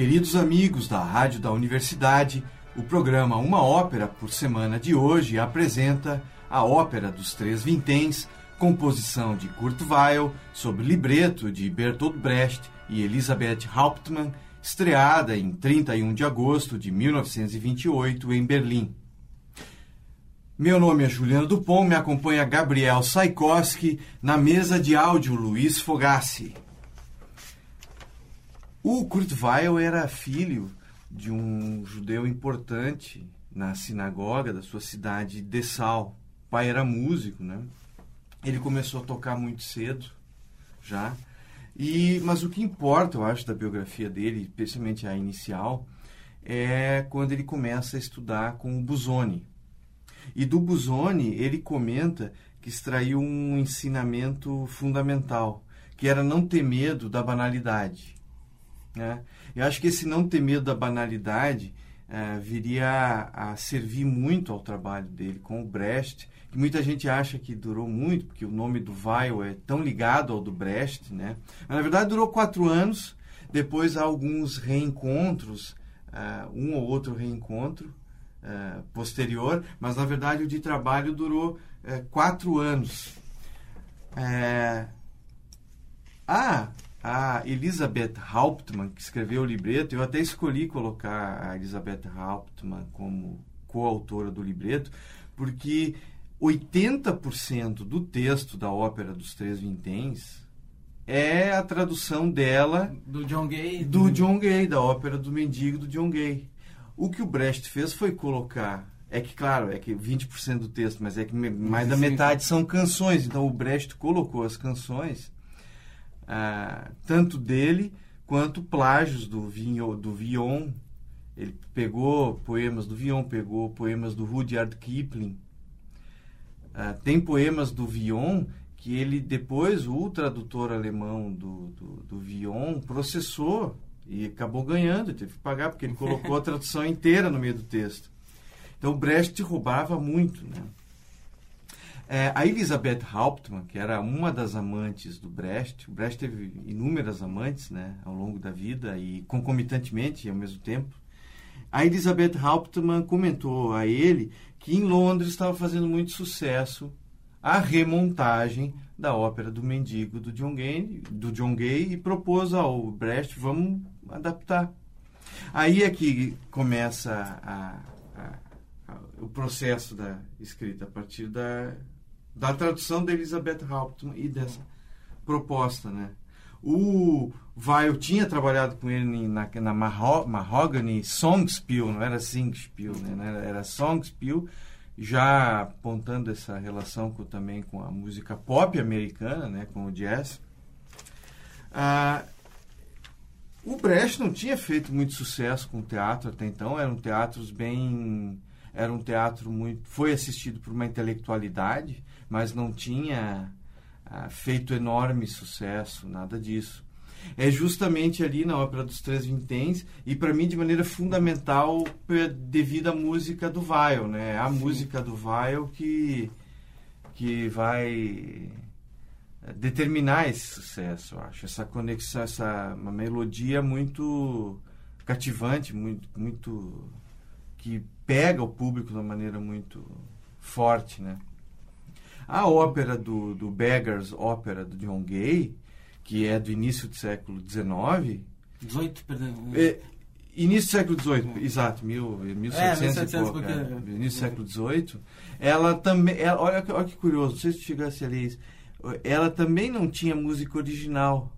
Queridos amigos da Rádio da Universidade, o programa Uma Ópera por Semana de hoje apresenta a Ópera dos Três Vinténs, composição de Kurt Weill, sob libreto de Bertolt Brecht e Elisabeth Hauptmann, estreada em 31 de agosto de 1928 em Berlim. Meu nome é Juliano Dupont, me acompanha Gabriel Saikoski, na mesa de áudio Luiz Fogassi. O Kurt Weill era filho de um judeu importante na sinagoga da sua cidade Dessau. O pai era músico, né? Ele começou a tocar muito cedo, já. E mas o que importa, eu acho, da biografia dele, especialmente a inicial, é quando ele começa a estudar com o Busoni. E do Busoni ele comenta que extraiu um ensinamento fundamental, que era não ter medo da banalidade. Né? Eu acho que esse não ter medo da banalidade é, viria a, a, servir muito ao trabalho dele com o Brecht, que muita gente acha que durou muito, porque o nome do Weil é tão ligado ao do Brecht. Né? Mas, na verdade, durou quatro anos, depois há alguns reencontros, uh, um ou outro reencontro uh, posterior, mas, na verdade, o de trabalho durou uh, quatro anos. ah, a Elizabeth Hauptmann, que escreveu o libreto, eu até escolhi colocar a Elizabeth Hauptmann como coautora do libreto, porque 80% do texto da ópera dos Três Vinténs é a tradução dela do John Gay, do John Gay, da ópera do Mendigo do John Gay. O que o Brecht fez foi colocar é que, claro, é que 20% do texto, mas é que mais da metade são canções. Então, o Brecht colocou as canções ah, tanto dele quanto plágios do, Vignon, do Vion. Ele pegou poemas do Vion, pegou poemas do Rudyard Kipling. Ah, tem poemas do Vion que ele depois, o tradutor alemão do, do, do Vion, processou e acabou ganhando, teve que pagar, porque ele colocou a tradução inteira no meio do texto. Então, Brecht roubava muito, né? É, a Elisabeth Hauptmann, que era uma das amantes do Brecht, o Brecht teve inúmeras amantes né, ao longo da vida e concomitantemente ao mesmo tempo. A Elisabeth Hauptmann comentou a ele que em Londres estava fazendo muito sucesso a remontagem da ópera do Mendigo do John Gay, do John Gay e propôs ao Brecht, vamos adaptar. Aí é que começa a, a, a, o processo da escrita a partir da da tradução da Elizabeth Hauptmann e dessa proposta, né? O Weil tinha trabalhado com ele na, na Mahogany Songspiel, não era Singspiel, né? Era Songspiel, já apontando essa relação com, também com a música pop americana, né? Com o jazz. Ah, o Brecht não tinha feito muito sucesso com o teatro até então, eram teatros bem era um teatro muito foi assistido por uma intelectualidade mas não tinha ah, feito enorme sucesso, nada disso. É justamente ali na Ópera dos Três Vinténs, e para mim de maneira fundamental devido à música do Weil, né? A Sim. música do Weil que, que vai eh, determinar esse sucesso, eu acho. Essa conexão, essa uma melodia muito cativante, muito, muito que pega o público de uma maneira muito forte, né? A ópera do, do Beggars, ópera do John Gay, que é do início do século XIX... 18, perdão. É, início do século XVIII, exato, mil, 1700 é, e pouco. É, início do século XVIII. Ela também... Ela, olha, olha que curioso, não sei se chegasse ali isso. Ela também não tinha música original.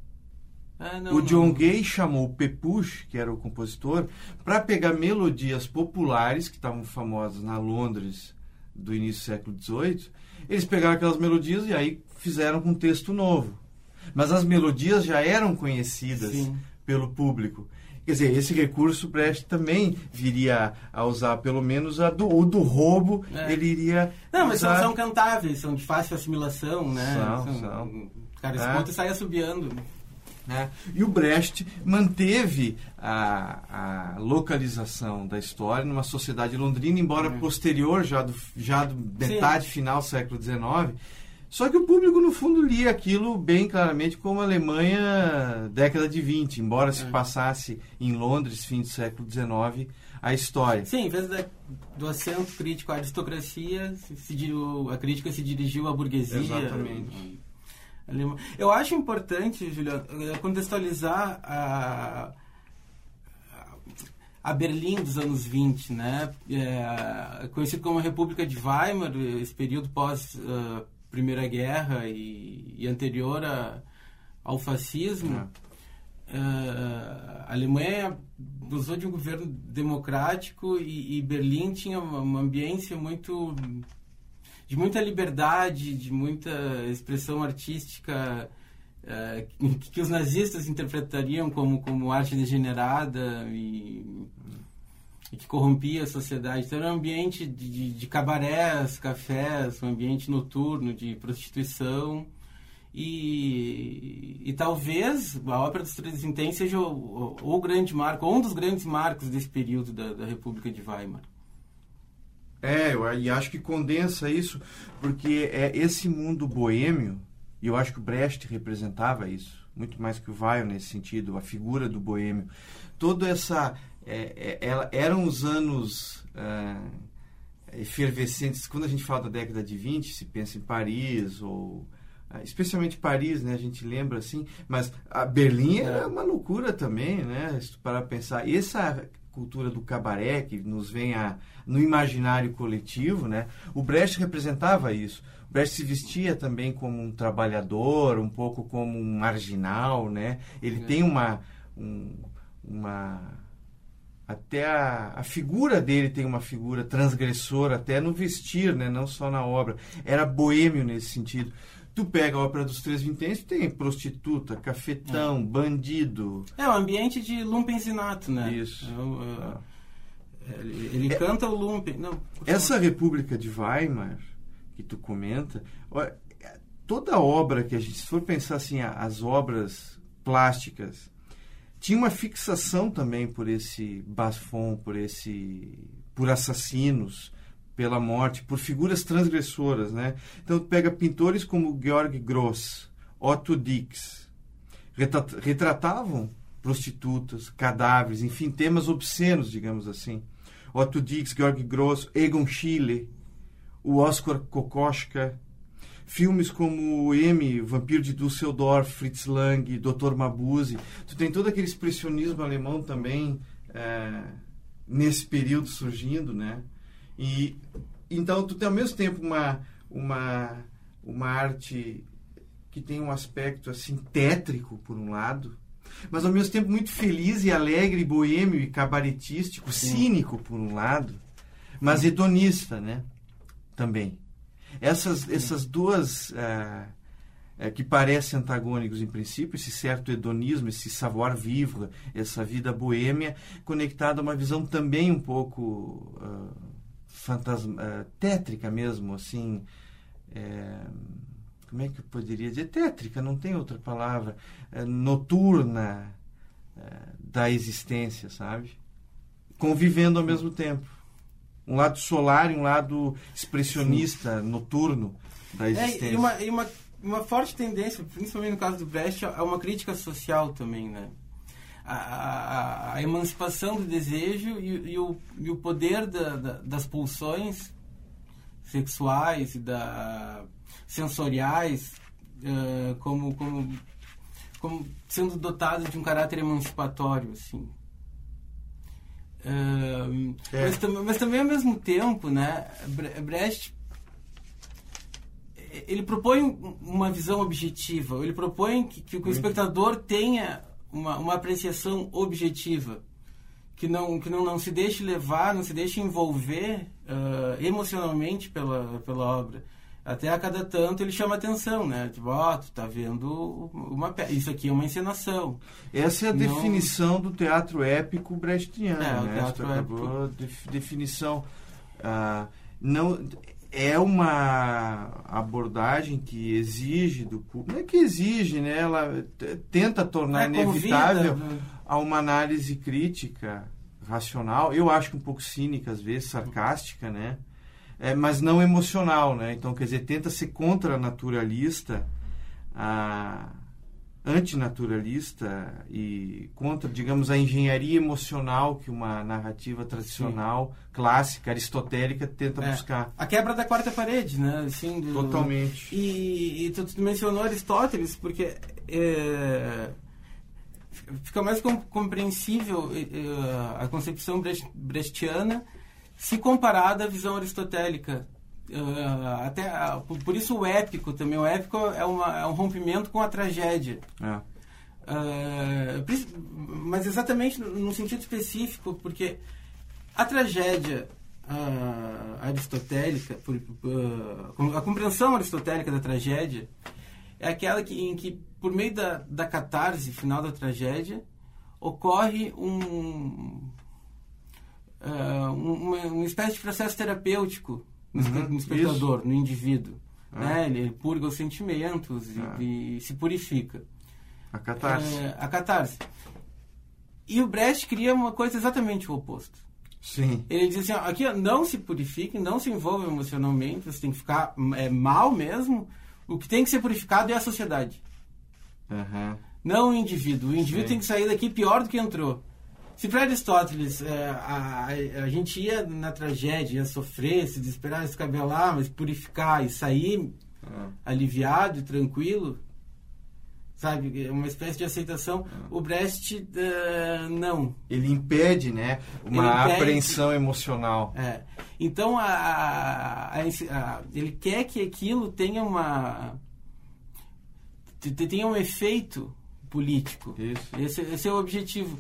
Ah, não, o John não. Gay chamou o Pepusch, que era o compositor, para pegar melodias populares que estavam famosas na Londres do início do século XVIII eles pegaram aquelas melodias e aí fizeram com um texto novo. Mas as melodias já eram conhecidas Sim. pelo público. Quer dizer, esse recurso Brecht também viria a usar, pelo menos a do, o do roubo, é. ele iria. Não, mas usar... são, cantáveis, são de fácil assimilação, né? São, são. são. Cara, esse é. ponto sai assobiando. Né? E o Brecht manteve a, a, localização da história numa sociedade londrina, embora uhum. posterior, já do, já do metade Sim. final do século XIX. Só que o público, no fundo, lia aquilo bem claramente como Alemanha década de 20, embora se é. passasse em Londres, fim do século XIX, a história. Sim, em vez da, do acento crítico à aristocracia, se, se, a crítica se dirigiu à burguesia. Exatamente. Eu acho importante, Juliano, contextualizar a, a Berlim dos anos 20, né? É, conhecido como a República de Weimar, esse período pós uh, Primeira Guerra e, e anterior a, ao fascismo. É. Uh, a Alemanha gozou de um governo democrático e, e Berlim tinha uma, uma ambiência muito de muita liberdade, de muita expressão artística uh, que, que, os nazistas interpretariam como, como arte degenerada e, e que corrompia a sociedade. Então era um ambiente de, de, de cabarés, cafés, um ambiente noturno de prostituição. E, e, talvez a Ópera dos Três Vinténs seja o, o, o, grande marco, ou um dos grandes marcos desse período da, da República de Weimar. É, eu e acho que condensa isso, porque é esse mundo boêmio, e eu acho que o Brecht representava isso, muito mais que o Weil nesse sentido, a figura do boêmio. Toda essa. É, é, ela, eram os anos é, efervescentes, quando a gente fala da década de 20, se pensa em Paris ou é, especialmente Paris, né? A gente lembra assim, mas a Berlim era uma loucura também, né? Parar pensar, essa cultura do cabaré que nos vem a, no imaginário coletivo, né? O Brecht representava isso. O Brecht se vestia também como um trabalhador, um pouco como um marginal, né? Ele é. tem uma, um, uma até a, a figura dele tem uma figura transgressora até no vestir, né? Não só na obra. Era boêmio nesse sentido. Tu pega a ópera dos Três Vinténs, tem prostituta, cafetão, é. bandido. É, o ambiente de lumpenzinato, né? Isso. É, é, ele, ele é, canta o lumpen. Não, essa República de Weimar, que tu comenta, toda obra que a gente, se for pensar assim, as obras plásticas, tinha uma fixação também por esse basfon, por esse por assassinos, pela morte, por figuras transgressoras, né? Então pega pintores como Georg Gross, Otto Dix, retratavam prostitutas, cadáveres, enfim, temas obscenos, digamos assim. Otto Dix, Georg Gross, Egon Schiele, o Oscar Kokoschka, filmes como M, Vampiro de Düsseldorf, Fritz Lang, Dr. Mabuse. Tu tem todo aquele expressionismo alemão também é, nesse período surgindo, né? E então tu tem ao mesmo tempo uma uma uma arte que tem um aspecto assim tétrico por um lado, mas ao mesmo tempo muito feliz e alegre, boêmio e cabaretístico, Sim. cínico por um lado, mas hedonista, né? Também. Essas essas duas é, é, que parecem antagônicos em princípio, esse certo hedonismo, esse savoir-vivre, essa vida boêmia, conectada a uma visão também um pouco uh, fantasma, uh, tétrica mesmo, assim. É, como é que eu poderia dizer? Tétrica, não tem outra palavra. É, noturna da existência, sabe? Convivendo ao mesmo tempo. Um lado solar e um lado expressionista, noturno da existência. É, e uma, e uma, uma forte tendência, principalmente no caso do Brecht, é uma crítica social também, né? A, a, a emancipação do desejo e, e, o, e o poder da, da, das pulsões sexuais e da, sensoriais uh, como, como, como sendo dotado de um caráter emancipatório assim uh, é. mas, tam, mas também ao mesmo tempo né Brecht ele propõe uma visão objetiva ele propõe que, que o espectador tenha uma, uma apreciação objetiva, que não, que não, não se deixe levar, não se deixe envolver uh, emocionalmente pela, pela obra. Até a cada tanto ele chama atenção, né? Tipo, ó, oh, tu tá vendo uma Isso aqui é uma encenação. Essa é a não... definição do teatro épico brechtiano, é, né? O teatro épico. definição. Uh, não, é uma abordagem que exige do público, não é que exige, né? Ela tenta tornar é inevitável convida, né? a uma análise crítica, racional, eu acho que um pouco cínica às vezes, sarcástica, né? é, mas não emocional, né? Então, quer dizer, tenta ser contra-naturalista, a antinaturalista e contra, digamos, a engenharia emocional que uma narrativa tradicional, Sim. clássica, aristotélica tenta é, buscar. A quebra da quarta parede, né? Assim, do, Totalmente. E, e tu, tu, mencionou Aristóteles, porque é, fica mais compreensível é, a concepção brechtiana se comparada à visão aristotélica. Uh, até uh, por isso o épico também o épico é, uma, é um rompimento com a tragédia é. uh, mas exatamente no sentido específico porque a tragédia aristotélica por, a compreensão aristotélica da tragédia é aquela que, em que por meio da, da catarse final da tragédia ocorre um uh, uma, uma espécie de processo terapêutico uhum, no espectador, isso. no indivíduo. Ah. Né? Ele, purga os sentimentos ah. e, e, se purifica. A catarse. É, a catarse. E o Brecht cria uma coisa exatamente o oposto. Sim. Ele diz assim, ó, aqui ó, não se purifique, não se envolva emocionalmente, você tem que ficar é, mal mesmo. O que tem que ser purificado é a sociedade. Uhum. Não o indivíduo. O indivíduo Sim. tem que sair daqui pior do que entrou. Se para Aristóteles é, a, a, a, gente ia na tragédia, ia sofrer, se desesperar, se cabelar, mas purificar e sair ah. aliviado e tranquilo, sabe? Uma espécie de aceitação. Ah. O Brecht, uh, não. Ele impede, né? Uma impede, apreensão emocional. É. Então, a, ele quer que aquilo tenha uma... tenha um efeito político. Isso. Esse, esse é o objetivo.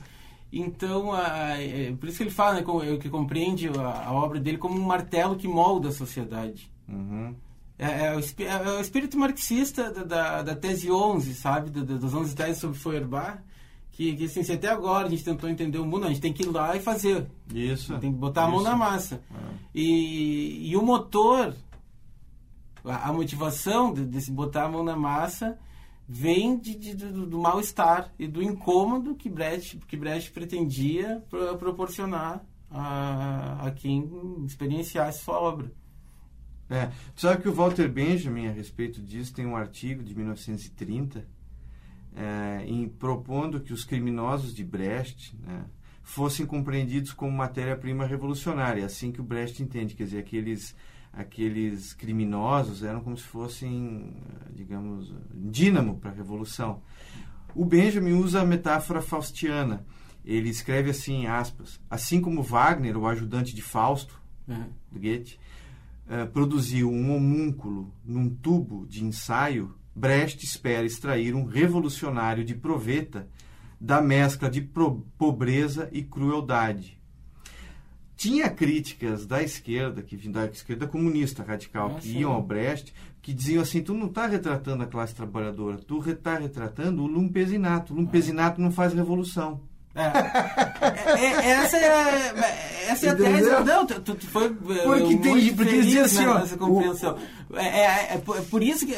Então, a, é, por isso que ele fala né, que compreende a, a, obra dele como um martelo que molda a sociedade. Uhum. É, é, o, é, o, espírito marxista da, da, da tese 11, sabe? Da, das 11 teses sobre Feuerbach. Que, que assim, se até agora a gente tentou entender o mundo, a gente tem que ir lá e fazer. Isso. Tem que botar a mão isso. na massa. É. E, e o motor, a, a motivação de, de se botar a mão na massa vem de, de, do, do mal-estar e do incômodo que Brecht, que Brecht pretendia pro, proporcionar a, a quem experienciasse sua obra. É, tu sabe que o Walter Benjamin, a respeito disso, tem um artigo de 1930 é, em propondo que os criminosos de Brecht né, fossem compreendidos como matéria-prima revolucionária, assim que o Brecht entende, quer dizer, aqueles aqueles criminosos eram como se fossem, digamos, dínamo para a revolução. O Benjamin usa a metáfora faustiana. Ele escreve assim, aspas, assim como Wagner, o ajudante de Fausto, uhum. do Goethe, uh, produziu um homúnculo num tubo de ensaio, Brecht espera extrair um revolucionário de proveta da mescla de pobreza e crueldade tinha críticas da esquerda, que da esquerda comunista radical, que iam ao Brecht, que diziam assim, tu não está retratando a classe trabalhadora, tu está retratando o lumpesinato. O lumpesinato não faz revolução. É. é, é essa é, essa é a tese. Não, tu, tu foi. Porque tem. Porque dizia assim, ó. compreensão. O... É, é, é, por isso que.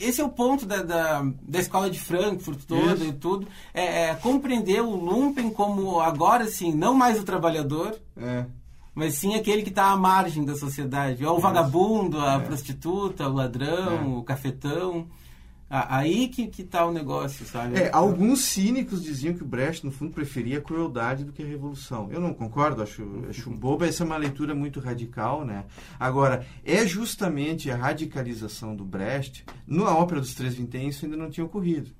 esse é o ponto da, da, da escola de Frankfurt toda isso. e tudo. É, compreender o Lumpen como agora sim, não mais o trabalhador. Mas sim aquele que está à margem da sociedade. É o vagabundo, a prostituta, o ladrão, o cafetão. Aí que, que tá o negócio, sabe? É, alguns cínicos diziam que o Brecht, no fundo, preferia a crueldade do que a revolução. Eu não concordo, acho, acho boba, essa é uma leitura muito radical, né? Agora, é justamente a radicalização do Brecht, na Ópera dos Três Vinténs isso ainda não tinha ocorrido.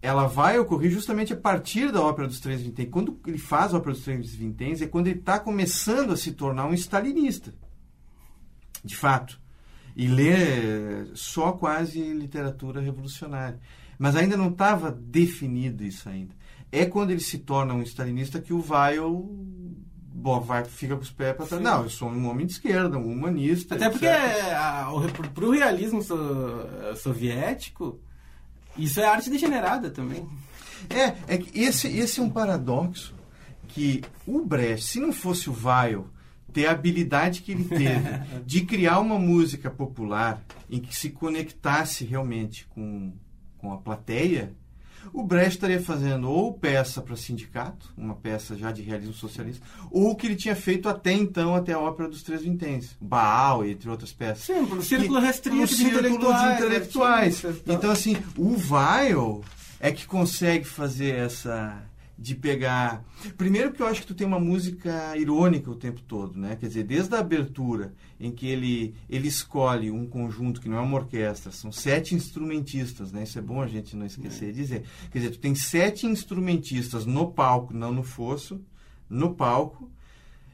Ela vai ocorrer justamente a partir da Ópera dos Três Vinténs. Quando ele faz a Ópera dos Três Vinténs, é quando ele está começando a se tornar um stalinista. De fato e ler só quase literatura revolucionária. Mas ainda não estava definido isso ainda. É quando ele se torna um stalinista que o Weil bom, vai, fica com os pés para trás. Não, eu sou um homem de esquerda, um humanista. Até porque para o realismo so, soviético, isso é arte degenerada também. É, é esse, esse é um paradoxo que o Brecht, se não fosse o Weil ter a habilidade que ele teve de criar uma música popular em que se conectasse realmente com, com a plateia, o Brecht estaria fazendo ou peça para sindicato, uma peça já de realismo socialista, ou o que ele tinha feito até então, até a ópera dos Três Vinténs, Baal, entre outras peças. Sim, um círculo restrito de intelectuais. De intelectuais. Né? Então, assim, o Weil é que consegue fazer essa de pegar. Primeiro que eu acho que tu tem uma música irônica o tempo todo, né? Quer dizer, desde a abertura, em que ele, ele escolhe um conjunto que não é uma orquestra, são sete instrumentistas, né? Isso é bom a gente não esquecer de dizer. Quer dizer, tu tem sete instrumentistas no palco, não no fosso, no palco,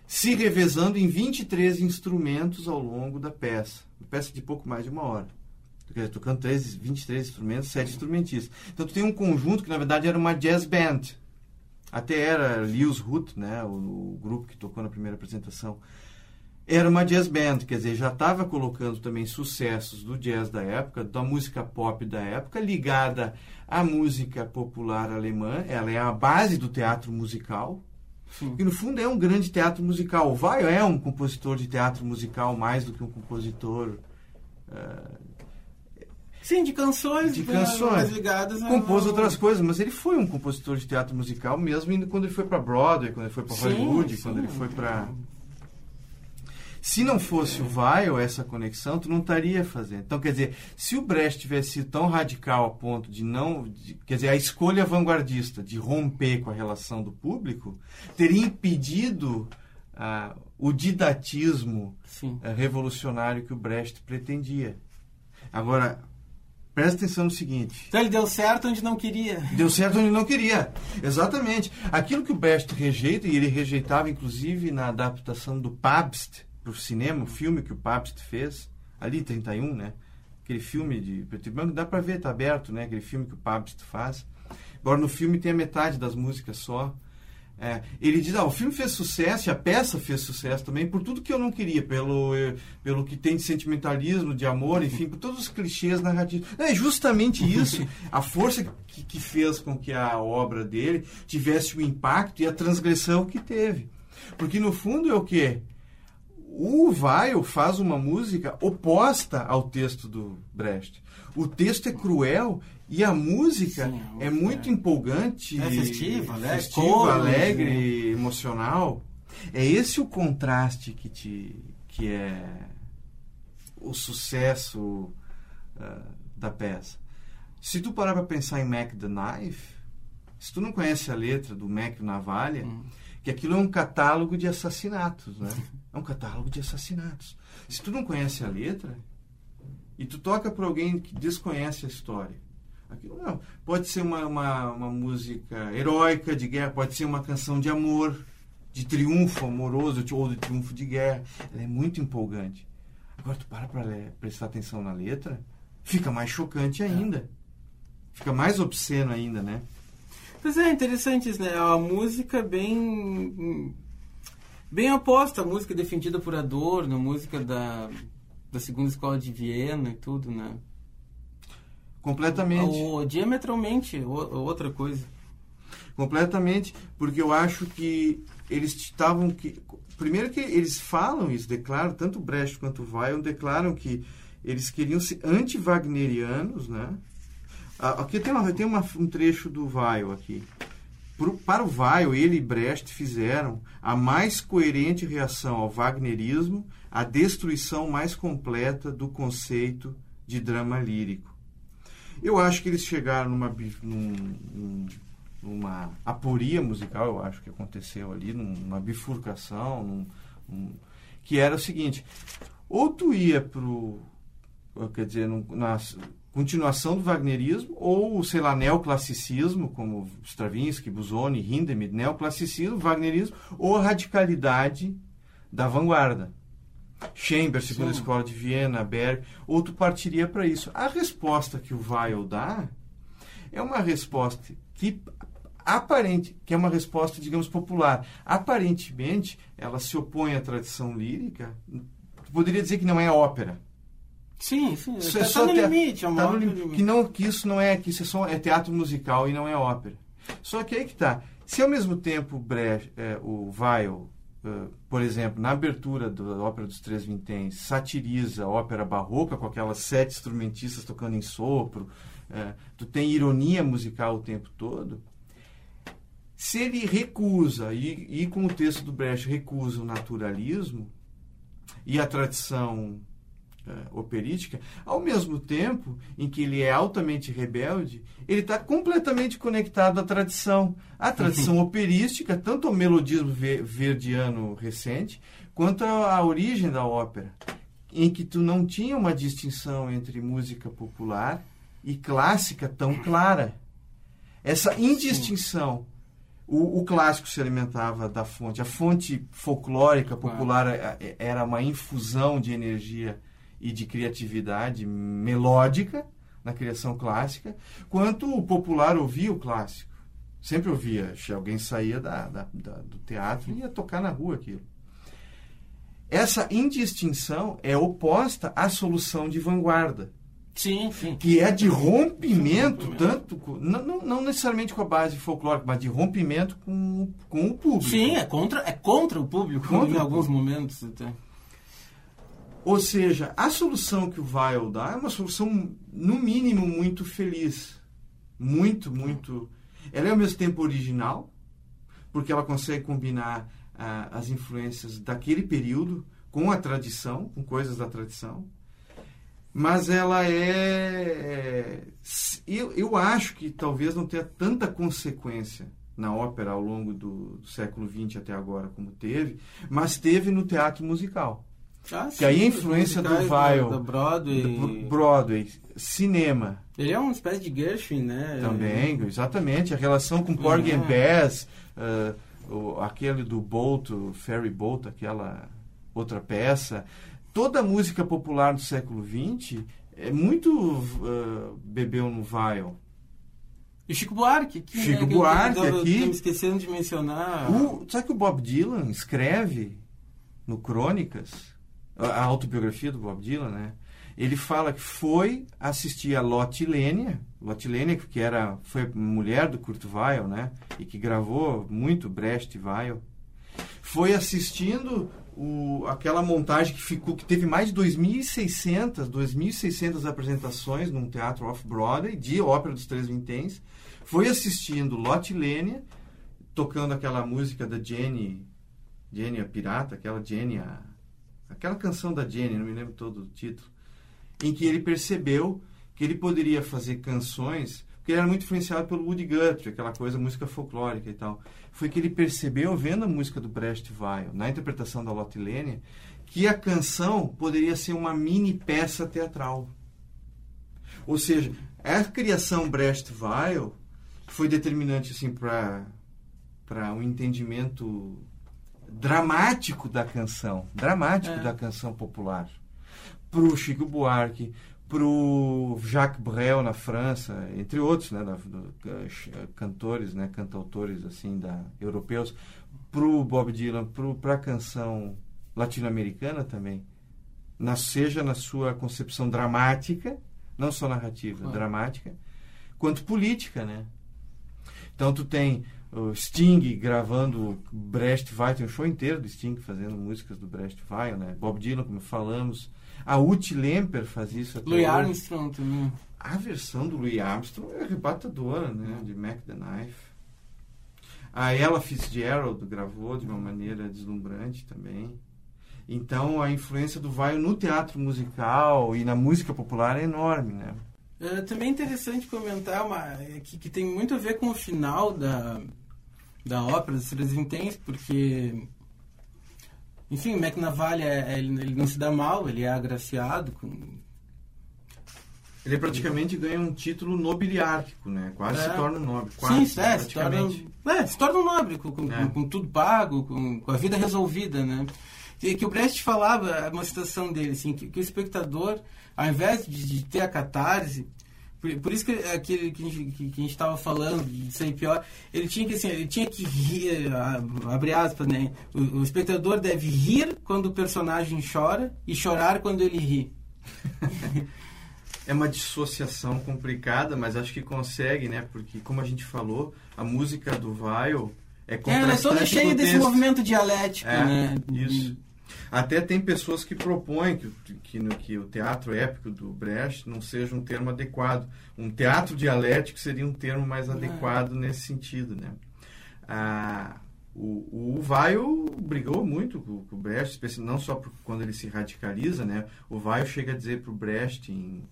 se revezando em 23 instrumentos ao longo da peça. Uma peça de pouco mais de uma hora. Quer dizer, tocando 3, 23 instrumentos, sete instrumentistas. Então tu tem um conjunto que na verdade era uma jazz band até era Lewis Root, né, o, o, grupo que tocou na primeira apresentação, era uma jazz band, quer dizer, já estava colocando também sucessos do jazz da época, da música pop da época, ligada à música popular alemã, ela é a base do teatro musical, Sim. e no fundo é um grande teatro musical. O Vai é um compositor de teatro musical mais do que um compositor uh, Sim, de canções, de canções ligadas a... Compôs outras coisas, mas ele foi um compositor de teatro musical mesmo indo quando ele foi para Broadway, quando ele foi para Hollywood, sim. quando ele foi para se não fosse o Weil, essa conexão, tu não estaria fazendo. Então, quer dizer, se o Brecht tivesse sido tão radical a ponto de não. De, quer dizer, a escolha vanguardista de romper com a relação do público, teria impedido ah, o didatismo ah, revolucionário que o Brecht pretendia. Agora, Presta atenção no seguinte. Então ele deu certo onde não queria. Deu certo onde não queria. Exatamente. Aquilo que o Brecht rejeita, e ele rejeitava inclusive na adaptação do Pabst para o cinema, o filme que o Pabst fez, ali 31, né? Aquele filme de preto e branco, dá para ver, tá aberto, né? Aquele filme que o Pabst faz. Agora no filme tem a metade das músicas só. É, ele diz, ah, o filme fez sucesso, e a peça fez sucesso também, por tudo que eu não queria, pelo, pelo que tem de sentimentalismo, de amor, enfim, por todos os clichês narrativos. É justamente isso, a força que, que fez com que a obra dele tivesse o impacto e a transgressão que teve. Porque no fundo é o que? O Weil faz uma música oposta ao texto do Brecht. O texto é cruel e a música Sim, é muito é. empolgante. É festiva, alegre. Festiva, alegre, né? emocional. É esse o contraste que, te, que é o sucesso uh, da peça. Se tu parar para pensar em Mac the Knife, se tu não conhece a letra do Mac Navalha, hum. que aquilo é um catálogo de assassinatos, né? É um catálogo de assassinatos. Se tu não conhece a letra e tu toca para alguém que desconhece a história, aquilo não. Pode ser uma, uma, uma música heróica de guerra, pode ser uma canção de amor, de triunfo amoroso ou de triunfo de guerra. Ela é muito empolgante. Agora tu para para prestar atenção na letra, fica mais chocante ainda. Fica mais obsceno ainda, né? Pois é, interessante isso, né? A música bem bem oposta à música defendida por Adorno, música da, da segunda escola de Viena e tudo, né? Completamente. Ou, diametralmente, outra coisa. Completamente, porque eu acho que eles estavam que primeiro que eles falam isso, declaram tanto Brecht quanto Weil declaram que eles queriam ser anti-wagnerianos, né? Ah, aqui tem, uma, tem uma, um trecho do Weil aqui. Pro, para o Weil, ele e Brecht fizeram a mais coerente reação ao wagnerismo, a destruição mais completa do conceito de drama lírico. Eu acho que eles chegaram numa, num, numa aporia musical, eu acho que aconteceu ali, numa bifurcação, num, num, que era o seguinte, ou tu ia pro, quer dizer, na continuação do wagnerismo, ou, sei lá, neoclassicismo, como Stravinsky, Busoni, Hindemith, neoclassicismo, wagnerismo, ou a radicalidade da vanguarda. Chambers, segunda escola de Viena, Berg, ou tu partiria para isso. A resposta que o Weil dá é uma resposta que aparente, que é uma resposta, digamos, popular. Aparentemente, ela se opõe à tradição lírica. Poderia dizer que não é ópera. Sim, sim. Isso é só no limite, é tá no. Que, não, que isso não é, que isso é, só, é teatro musical e não é ópera. Só que aí que tá. Se ao mesmo tempo Brecht, é, o Weil, por exemplo, na abertura da Ópera dos Três Vinténs, satiriza a ópera barroca com aquelas sete instrumentistas tocando em sopro, uh, tu tem ironia musical o tempo todo. Se ele recusa, e, e com o texto do Brecht recusa o naturalismo e a tradição operística, ao mesmo tempo em que ele é altamente rebelde, ele está completamente conectado à tradição, à tradição operística, tanto ao melodismo verdiano recente, quanto à origem da ópera, em que tu não tinha uma distinção entre música popular e clássica tão clara. Essa indistinção o, o, clássico se alimentava da fonte. A fonte folclórica popular é, é, era uma infusão de energia e de criatividade melódica na criação clássica, quanto o popular ouvia o clássico. Sempre ouvia. Se alguém saía da, da, da, do teatro e ia tocar na rua aquilo. Essa indistinção é oposta à solução de vanguarda. Sim, sim. Que é de rompimento, tanto. Não, não, não, necessariamente com a base folclórica, mas de rompimento com, com o público. Sim, é contra, é contra o público contra em alguns público. momentos. Até. Ou seja, a solução que o Weil dá é uma solução, no mínimo, muito feliz. Muito, muito. Ela é ao mesmo tempo original, porque ela consegue combinar ah, as influências daquele período com a tradição, com coisas da tradição mas ela é. Eu, eu acho que talvez não tenha tanta consequência na ópera ao longo do, do século XX até agora como teve, mas teve no teatro musical. Ah, que aí a influência do Weil, da Broadway. Do Broadway, cinema. Ele é uma espécie de Gershwin, né? Também, exatamente. A relação com Porgy é. and Bess, uh, o, aquele do Bolt, o Ferry Bolt, aquela outra peça toda a música popular do século XX é muito uh, bebeu no Weil. E Chico Buarque aqui, Chico né? Buarque eu, eu, aqui. Eu me esquecendo de mencionar. O, sabe que o Bob Dylan escreve no Crônicas, a autobiografia do Bob Dylan, né? Ele fala que foi assistir a Lotte Lênia, Lotte Lênia, que era, foi mulher do Kurt Weill, né? E que gravou muito Brecht e Weill. Foi assistindo o, aquela montagem que ficou que teve mais de 2.600 2.600 apresentações num teatro off-Broadway de ópera dos Três Vinténs foi assistindo Lotte Lênia tocando aquela música da Jenny Jenny a pirata aquela Jenny a, aquela canção da Jenny não me lembro todo o título em que ele percebeu que ele poderia fazer canções porque ele era muito influenciado pelo Woody Guthrie, aquela coisa, música folclórica e tal. Foi que ele percebeu, vendo a música do Brecht Weil, na interpretação da Lotte Lenya, que a canção poderia ser uma mini peça teatral. Ou seja, a criação Brecht Weil foi determinante assim para para um entendimento dramático da canção, dramático é. da canção popular. Para o Chico Buarque, para o Jacques Brel na França, entre outros, né, da, uh, cantores, né, cantautores assim da europeus, para o Bob Dylan, para a canção latino-americana também, na, seja na sua concepção dramática, não só narrativa, dramática, quanto política, né? Então tu tem o Sting gravando Brecht Weill, tem um show inteiro do Sting fazendo músicas do Brecht Weill, né? Bob Dylan, como falamos, a Uti Lemper faz isso até Louis hoje. Armstrong também. A versão do Louis Armstrong é arrebatadora, né? De Mac the Knife. A Ella Fitzgerald gravou de uma maneira deslumbrante também. Então a influência do Vai no teatro musical e na música popular é enorme, né? É também interessante comentar uma, é que, que tem muito a ver com o final da, da ópera dos Três Vinténs, porque enfim, o McNavalha, é, ele, ele não se dá mal, ele é agraciado com... Ele praticamente ganha um título nobiliárquico, né? Quase é. se torna um nobre. Quase, Sim, é, se torna, é, se torna um nobre, com, com, é. com tudo pago, com, com, a vida resolvida, né? Que, que o Brecht falava, uma citação dele, assim, que, que o espectador, ao invés de, de ter a catarse, por, por isso que aquele que, a gente estava falando de ser pior, ele tinha que assim, ele tinha que rir, abre aspas, né? O, o, espectador deve rir quando o personagem chora e chorar quando ele ri. é uma dissociação complicada, mas acho que consegue, né? Porque como a gente falou, a música do Weil é contrastante é, ela é toda cheia desse movimento dialético, é, né? Isso. Até tem pessoas que propõem que, que, que o teatro épico do Brecht não seja um termo adequado. Um teatro dialético seria um termo mais adequado nesse sentido, né? Ah, o, o Vaio brigou muito com, com o Brecht, não só por, quando ele se radicaliza, né? O Vaio chega a dizer para o Brecht em,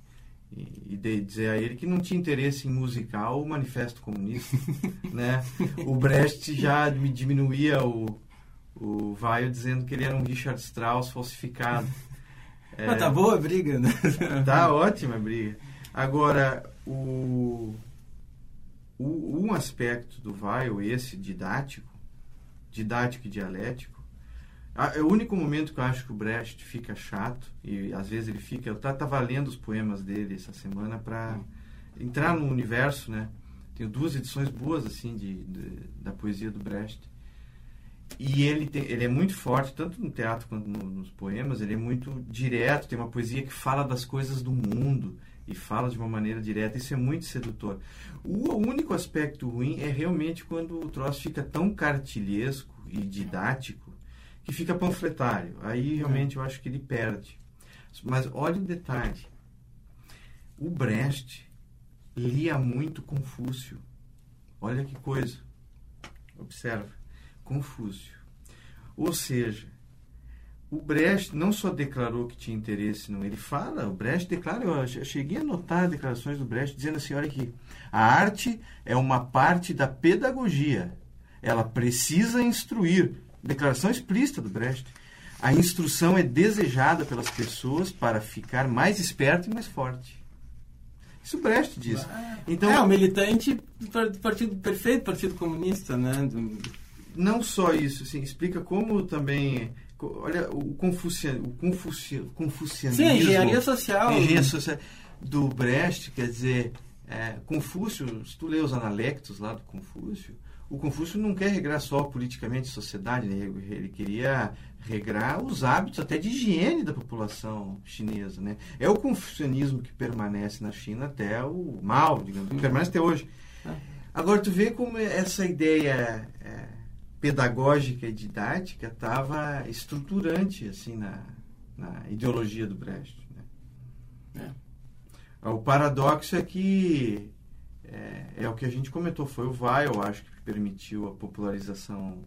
e, e dizer a ele que não tinha interesse em musical o Manifesto Comunista, né? O Brecht já diminuía o, o Vaio dizendo que ele era um Richard Strauss falsificado. É, Mas tá boa a briga, né? Tá ótima a briga. Agora, o, o, um aspecto do Vaio, esse didático, didático e dialético, é o único momento que eu acho que o Brecht fica chato, e às vezes ele fica. Eu estava lendo os poemas dele essa semana para entrar no universo, né? Tenho duas edições boas, assim, de, de da poesia do Brecht. E ele, tem, ele é muito forte, tanto no teatro quanto no, nos poemas, ele é muito direto, tem uma poesia que fala das coisas do mundo e fala de uma maneira direta, isso é muito sedutor. O único aspecto ruim é realmente quando o troço fica tão cartilhesco e didático que fica panfletário. Aí realmente eu acho que ele perde. Mas olha o detalhe. O Brecht lia muito Confúcio. Olha que coisa. Observa. Confúcio. Ou seja, o Brecht não só declarou que tinha interesse no ele fala, o Brecht declara, eu cheguei a notar declarações do Brecht dizendo assim, olha aqui, a arte é uma parte da pedagogia. Ela precisa instruir. Declaração explícita do Brecht. A instrução é desejada pelas pessoas para ficar mais esperto e mais forte. Isso o Brecht diz. Então, é, o militante do partido perfeito, Partido Comunista, né? Não só isso, assim, explica como também olha o, Confucia, o Confucia, confucianismo. Sim, engenharia social. Engenharia social do Brecht, quer dizer, é, Confúcio, se tu lê os analectos lá do Confúcio, o Confúcio não quer regrar só politicamente a sociedade, né? ele queria regrar os hábitos até de higiene da população chinesa. Né? É o confucianismo que permanece na China até o mal, digamos, que permanece até hoje. É. Agora, tu vê como essa ideia é, pedagógica e didática estava estruturante assim na, na, ideologia do Brecht. Né? É. O paradoxo é que é, é, o que a gente comentou, foi o Weil, eu acho, que permitiu a popularização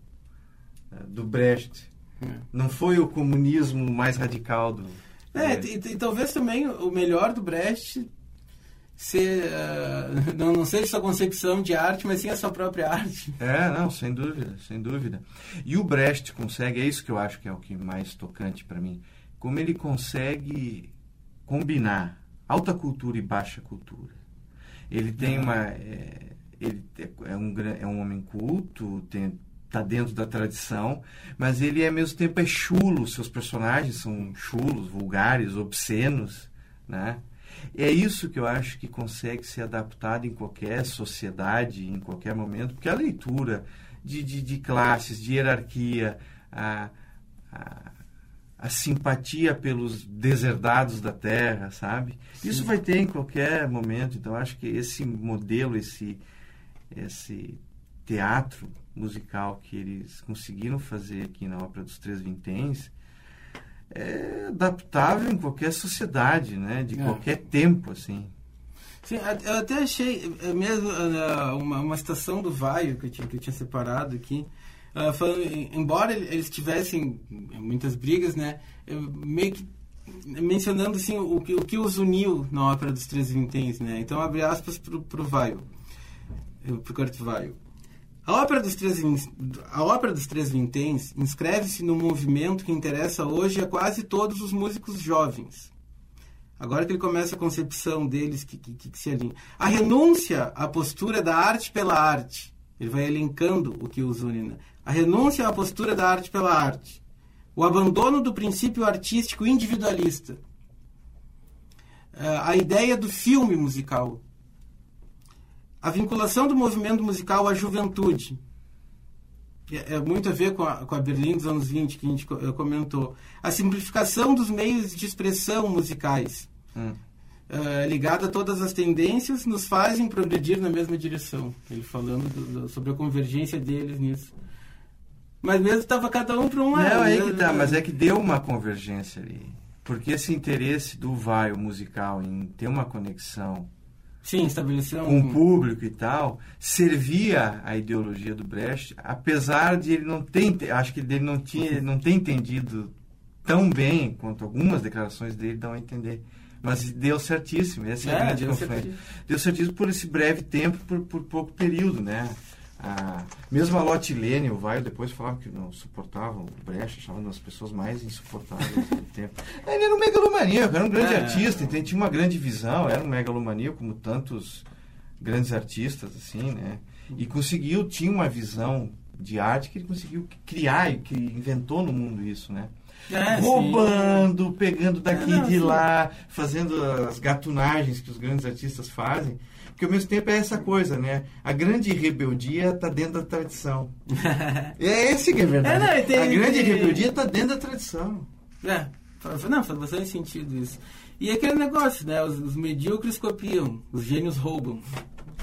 é, do Brecht. É. Não foi o comunismo mais radical do. É, e, e, talvez também o melhor do Brecht ser, uh, não, não seja sua concepção de arte, mas sim a sua própria arte. É, não, sem dúvida, sem dúvida. E o Brecht consegue, é isso que eu acho que é o que mais tocante para mim, como ele consegue combinar alta cultura e baixa cultura. Ele tem uma. É, ele é um, é um homem culto, tem, tá dentro da tradição, mas ele ao mesmo tempo é chulo, seus personagens são chulos, vulgares, obscenos, né? É isso que eu acho que consegue ser adaptado em qualquer sociedade, em qualquer momento, porque a leitura de, de, de classes, de hierarquia, a, a, a, simpatia pelos deserdados da terra, sabe? Sim. Isso vai ter em qualquer momento. Então, acho que esse modelo, esse, esse teatro musical que eles conseguiram fazer aqui na Ópera dos Três Vinténs, é adaptável em qualquer sociedade, né? De é. qualquer tempo, assim. Sim, eu até achei é, mesmo uh, uma, uma citação do Vaio que eu tinha, que eu tinha separado aqui, uh, falando, embora eles tivessem muitas brigas, né? meio que mencionando assim o que, o que os uniu na ópera dos Três Vinténs, né? Então abre aspas para o Vaio, para o Kurt Vaio. A ópera dos três, a ópera dos três vinténs inscreve-se no movimento que interessa hoje a quase todos os músicos jovens. Agora que ele começa a concepção deles que, que, que se alinha. A renúncia à postura da arte pela arte. Ele vai elencando o que os. Né? A renúncia à postura da arte pela arte. O abandono do princípio artístico individualista. A ideia do filme musical a vinculação do movimento musical à juventude. É, é muito a ver com a, com a Berlim dos anos 20, que a gente eh, comentou. A simplificação dos meios de expressão musicais, hum. uh, ligada a todas as tendências, nos fazem progredir na mesma direção. Ele falando do, do, sobre a convergência deles nisso. Mas mesmo estava cada um para um lado. Não, aí que tá, mas é que deu uma convergência ali. Porque esse interesse do vai, o musical, em ter uma conexão Sim, estabeleceu com o público e tal, servia a ideologia do Brecht, apesar de ele não ter, acho que ele não tinha, não ter entendido tão bem quanto algumas declarações dele dão a entender. Mas deu certíssimo, essa é, é a grande deu certíssimo. deu certíssimo por esse breve tempo, por, por pouco período, né? Mesmo a Lotte Lene, o Vaio, depois falava que não suportavam o Brecht, achavam uma das pessoas mais insuportáveis do tempo. Ele era um megalomaníaco, era um grande é. artista, então, tinha uma grande visão, era um megalomaníaco como tantos grandes artistas, assim, né? E conseguiu, tinha uma visão de arte que ele conseguiu criar e que inventou no mundo isso, né? É, Roubando, sim. pegando daqui e é, de lá, fazendo as gatunagens que os grandes artistas fazem. Porque ao mesmo tempo é essa coisa, né? A grande rebeldia está dentro da tradição. é esse que é verdade. É, não, tem, a grande tem... rebeldia está dentro da tradição. É, não, faz bastante sentido isso. E aquele negócio, né? Os, os medíocres copiam, os gênios roubam.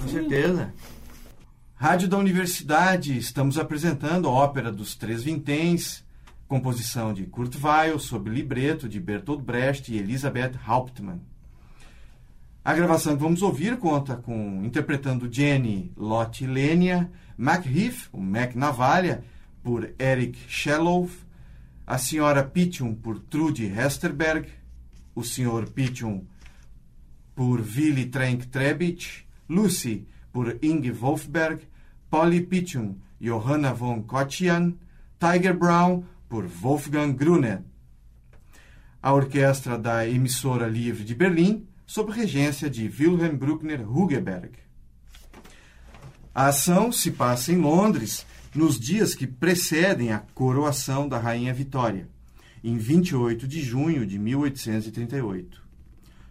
Com certeza. Rádio da Universidade, estamos apresentando a ópera dos Três Vinténs, composição de Kurt Weill, sob libreto de Bertolt Brecht e Elisabeth Hauptmann. A gravação que vamos ouvir conta com interpretando Jenny Lott Lenia, MacHeath, o Mac Navalha, por Eric Shellow, a senhora Pitchum por Trudy Hesterberg, o senhor Pitchum por Willy Trenk Trebich, Lucy por Inge Wolfberg, Polly Pitchum, Johanna von Kotchian, Tiger Brown por Wolfgang Gruner. A orquestra da emissora livre de Berlim sob regência de Wilhelm Bruckner Hugeberg. A ação se passa em Londres nos dias que precedem a coroação da Rainha Vitória, em 28 de junho de 1838.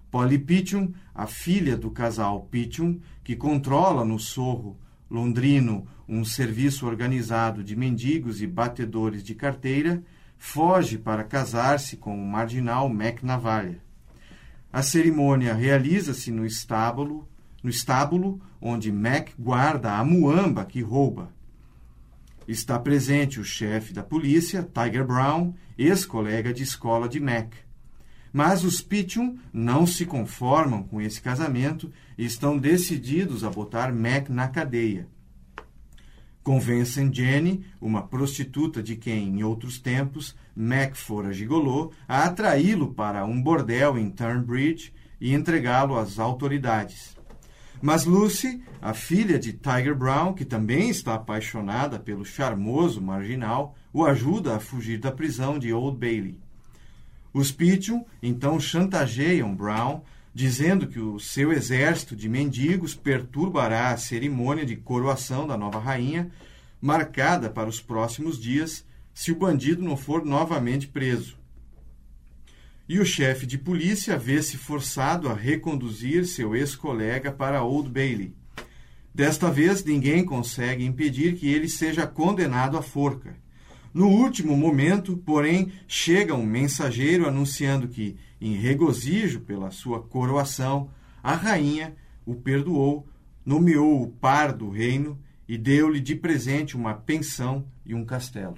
Polly Pitchum, a filha do casal Pitchum, que controla no Sorro londrino um serviço organizado de mendigos e batedores de carteira, foge para casar-se com o marginal Mac Navalha. A cerimônia realiza-se no estábulo, no estábulo onde Mac guarda a muamba que rouba. Está presente o chefe da polícia, Tiger Brown, ex-colega de escola de Mac. Mas os Pitchum não se conformam com esse casamento e estão decididos a botar Mac na cadeia. Convencem Jenny, uma prostituta de quem, em outros tempos, Mac fora gigolô, a atraí-lo para um bordel em Turnbridge e entregá-lo às autoridades. Mas Lucy, a filha de Tiger Brown, que também está apaixonada pelo charmoso marginal, o ajuda a fugir da prisão de Old Bailey. Os Pitchum então chantageiam Brown, dizendo que o seu exército de mendigos perturbará a cerimônia de coroação da nova rainha, marcada para os próximos dias, se o bandido não for novamente preso. E o chefe de polícia vê-se forçado a reconduzir seu ex-colega para Old Bailey. Desta vez, ninguém consegue impedir que ele seja condenado à forca. No último momento, porém, chega um mensageiro anunciando que, em regozijo pela sua coroação, a rainha o perdoou, nomeou o par do reino e deu-lhe de presente uma pensão e um castelo.